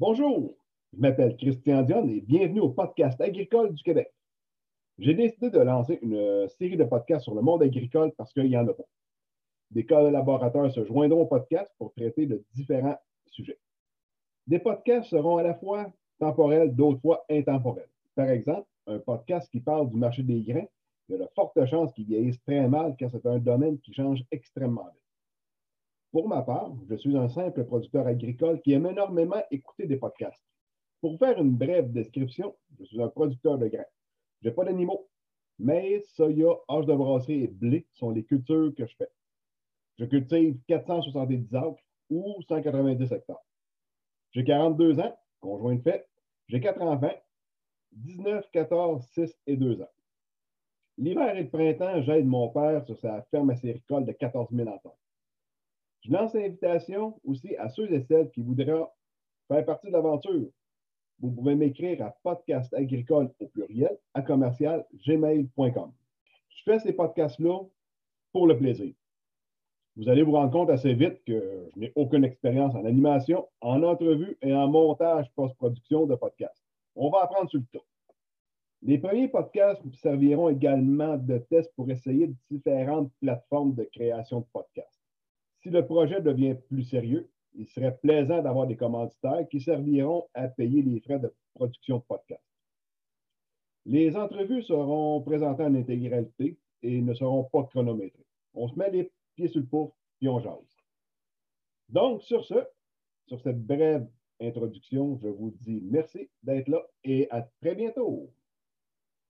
Bonjour, je m'appelle Christian Dion et bienvenue au podcast agricole du Québec. J'ai décidé de lancer une série de podcasts sur le monde agricole parce qu'il y en a pas. Des collaborateurs se joindront au podcast pour traiter de différents sujets. Des podcasts seront à la fois temporels, d'autres fois intemporels. Par exemple, un podcast qui parle du marché des grains, il y a de fortes chances qu'il vieillisse très mal car c'est un domaine qui change extrêmement vite. Pour ma part, je suis un simple producteur agricole qui aime énormément écouter des podcasts. Pour faire une brève description, je suis un producteur de grains. Je n'ai pas d'animaux. Mais soya, hache de brasserie et blé sont les cultures que je fais. Je cultive 470 acres ou 190 hectares. J'ai 42 ans, conjoint de fait. J'ai quatre enfants, 19, 14, 6 et 2 ans. L'hiver et le printemps, j'aide mon père sur sa ferme acéricole de 14 000 hectares. Je lance l'invitation aussi à ceux et celles qui voudraient faire partie de l'aventure. Vous pouvez m'écrire à podcast agricole au pluriel à commercial gmail.com. Je fais ces podcasts-là pour le plaisir. Vous allez vous rendre compte assez vite que je n'ai aucune expérience en animation, en entrevue et en montage post-production de podcasts. On va apprendre sur le tas. Les premiers podcasts serviront également de test pour essayer différentes plateformes de création de podcasts. Le projet devient plus sérieux, il serait plaisant d'avoir des commanditaires qui serviront à payer les frais de production de podcast. Les entrevues seront présentées en intégralité et ne seront pas chronométrées. On se met les pieds sur le pouf et on jase. Donc, sur ce, sur cette brève introduction, je vous dis merci d'être là et à très bientôt.